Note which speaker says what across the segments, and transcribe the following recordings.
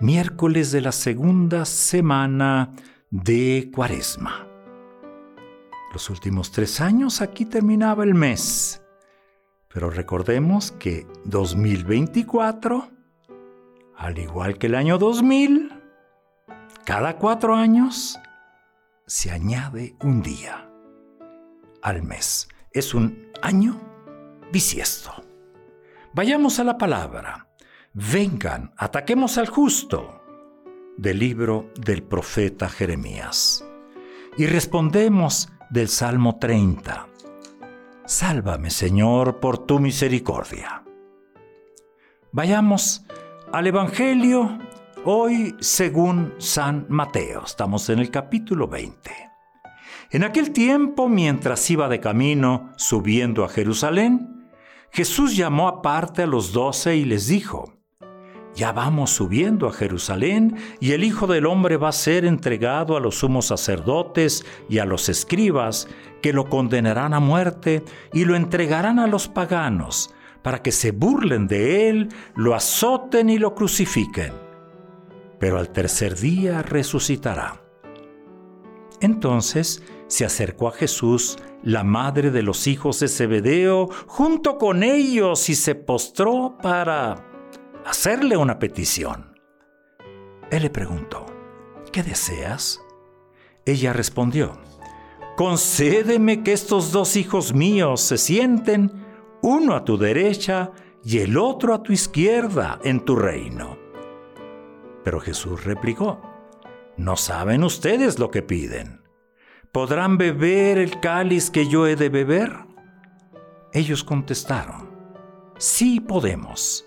Speaker 1: miércoles de la segunda semana de Cuaresma. Los últimos tres años aquí terminaba el mes, pero recordemos que 2024, al igual que el año 2000, cada cuatro años se añade un día al mes. Es un año bisiesto. Vayamos a la palabra. Vengan, ataquemos al justo del libro del profeta Jeremías. Y respondemos del Salmo 30. Sálvame, Señor, por tu misericordia. Vayamos al Evangelio hoy según San Mateo. Estamos en el capítulo 20. En aquel tiempo, mientras iba de camino subiendo a Jerusalén, Jesús llamó aparte a los doce y les dijo, ya vamos subiendo a Jerusalén y el Hijo del Hombre va a ser entregado a los sumos sacerdotes y a los escribas, que lo condenarán a muerte y lo entregarán a los paganos, para que se burlen de él, lo azoten y lo crucifiquen. Pero al tercer día resucitará. Entonces se acercó a Jesús la madre de los hijos de Zebedeo junto con ellos y se postró para hacerle una petición. Él le preguntó, ¿qué deseas? Ella respondió, concédeme que estos dos hijos míos se sienten, uno a tu derecha y el otro a tu izquierda en tu reino. Pero Jesús replicó, no saben ustedes lo que piden. ¿Podrán beber el cáliz que yo he de beber? Ellos contestaron, sí podemos.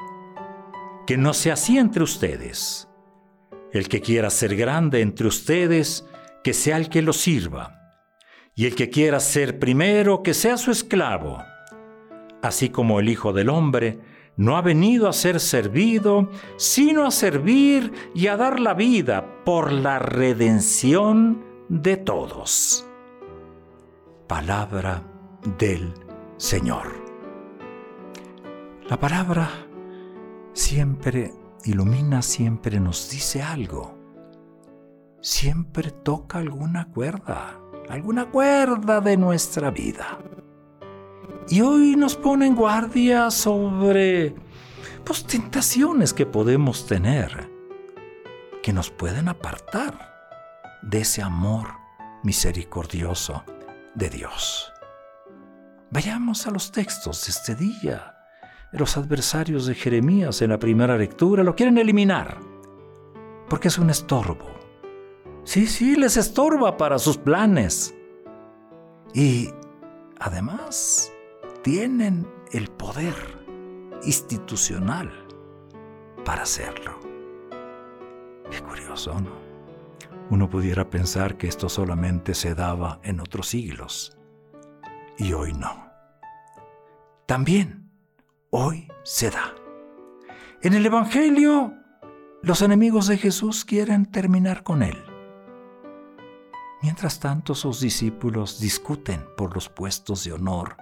Speaker 1: que no sea así entre ustedes. El que quiera ser grande entre ustedes, que sea el que lo sirva. Y el que quiera ser primero, que sea su esclavo. Así como el Hijo del Hombre no ha venido a ser servido, sino a servir y a dar la vida por la redención de todos. Palabra del Señor. La palabra siempre ilumina, siempre nos dice algo. Siempre toca alguna cuerda, alguna cuerda de nuestra vida. Y hoy nos pone en guardia sobre pues, tentaciones que podemos tener, que nos pueden apartar de ese amor misericordioso de Dios. Vayamos a los textos de este día los adversarios de Jeremías en la primera lectura lo quieren eliminar, porque es un estorbo. Sí, sí, les estorba para sus planes. Y además tienen el poder institucional para hacerlo. Qué curioso, ¿no? Uno pudiera pensar que esto solamente se daba en otros siglos y hoy no. También hoy se da. En el Evangelio, los enemigos de Jesús quieren terminar con él. Mientras tanto, sus discípulos discuten por los puestos de honor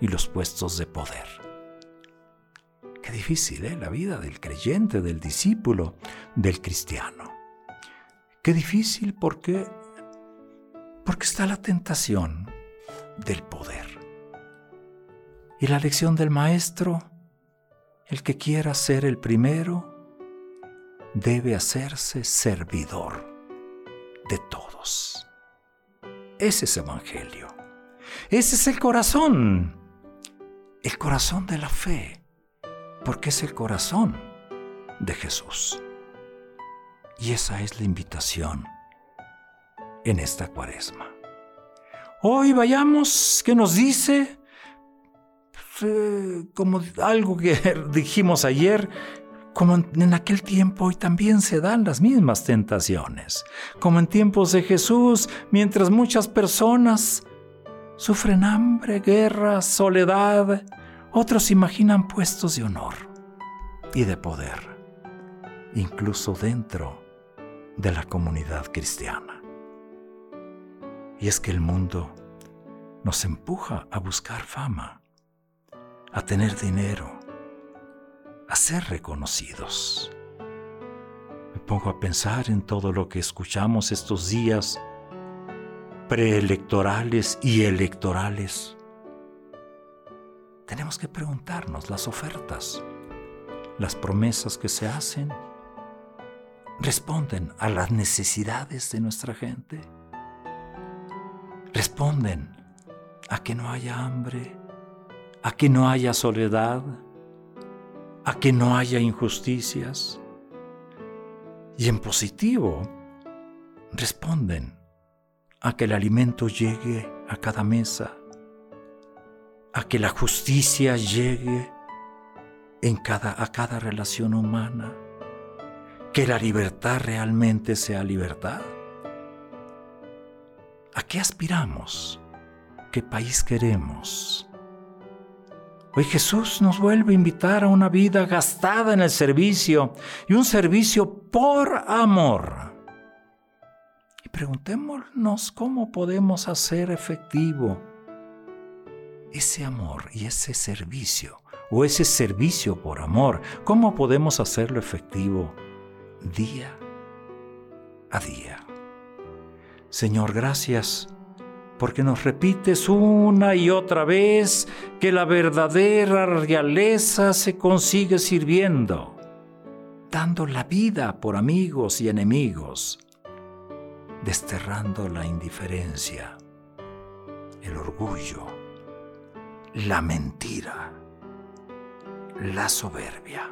Speaker 1: y los puestos de poder. Qué difícil, ¿eh? La vida del creyente, del discípulo, del cristiano. Qué difícil porque, porque está la tentación del poder. Y la lección del maestro el que quiera ser el primero debe hacerse servidor de todos. Ese es Evangelio. Ese es el corazón. El corazón de la fe. Porque es el corazón de Jesús. Y esa es la invitación en esta cuaresma. Hoy vayamos, ¿qué nos dice? Como algo que dijimos ayer, como en aquel tiempo hoy también se dan las mismas tentaciones. Como en tiempos de Jesús, mientras muchas personas sufren hambre, guerra, soledad, otros imaginan puestos de honor y de poder, incluso dentro de la comunidad cristiana. Y es que el mundo nos empuja a buscar fama, a tener dinero, a ser reconocidos. Me pongo a pensar en todo lo que escuchamos estos días preelectorales y electorales. Tenemos que preguntarnos las ofertas, las promesas que se hacen, responden a las necesidades de nuestra gente, responden a que no haya hambre, a que no haya soledad, a que no haya injusticias. Y en positivo, responden a que el alimento llegue a cada mesa, a que la justicia llegue en cada, a cada relación humana, que la libertad realmente sea libertad. ¿A qué aspiramos? ¿Qué país queremos? Hoy Jesús nos vuelve a invitar a una vida gastada en el servicio y un servicio por amor. Y preguntémonos cómo podemos hacer efectivo ese amor y ese servicio, o ese servicio por amor, cómo podemos hacerlo efectivo día a día. Señor, gracias porque nos repites una y otra vez que la verdadera realeza se consigue sirviendo, dando la vida por amigos y enemigos, desterrando la indiferencia, el orgullo, la mentira, la soberbia.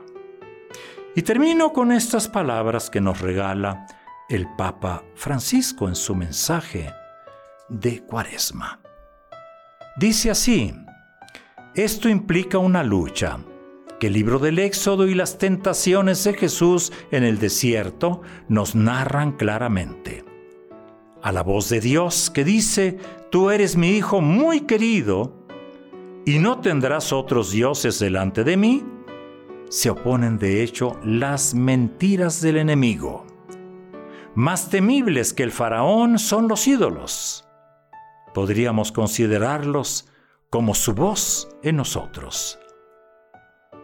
Speaker 1: Y termino con estas palabras que nos regala el Papa Francisco en su mensaje de Cuaresma. Dice así, esto implica una lucha que el libro del Éxodo y las tentaciones de Jesús en el desierto nos narran claramente. A la voz de Dios que dice, tú eres mi Hijo muy querido, y no tendrás otros dioses delante de mí, se oponen de hecho las mentiras del enemigo. Más temibles que el faraón son los ídolos podríamos considerarlos como su voz en nosotros.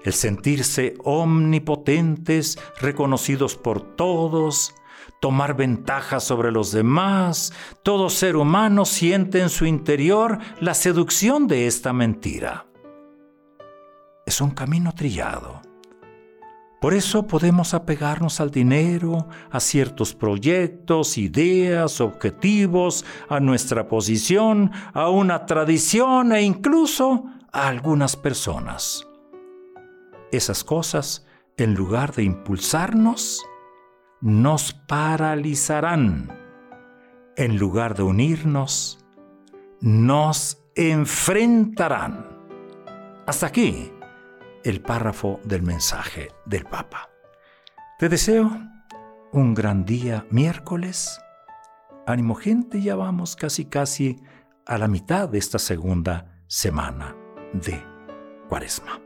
Speaker 1: El sentirse omnipotentes, reconocidos por todos, tomar ventaja sobre los demás, todo ser humano siente en su interior la seducción de esta mentira. Es un camino trillado por eso podemos apegarnos al dinero, a ciertos proyectos, ideas, objetivos, a nuestra posición, a una tradición e incluso a algunas personas. Esas cosas, en lugar de impulsarnos, nos paralizarán. En lugar de unirnos, nos enfrentarán. Hasta aquí el párrafo del mensaje del Papa. Te deseo un gran día miércoles. Ánimo gente, ya vamos casi casi a la mitad de esta segunda semana de Cuaresma.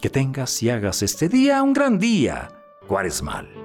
Speaker 1: Que tengas y hagas este día un gran día cuaresmal.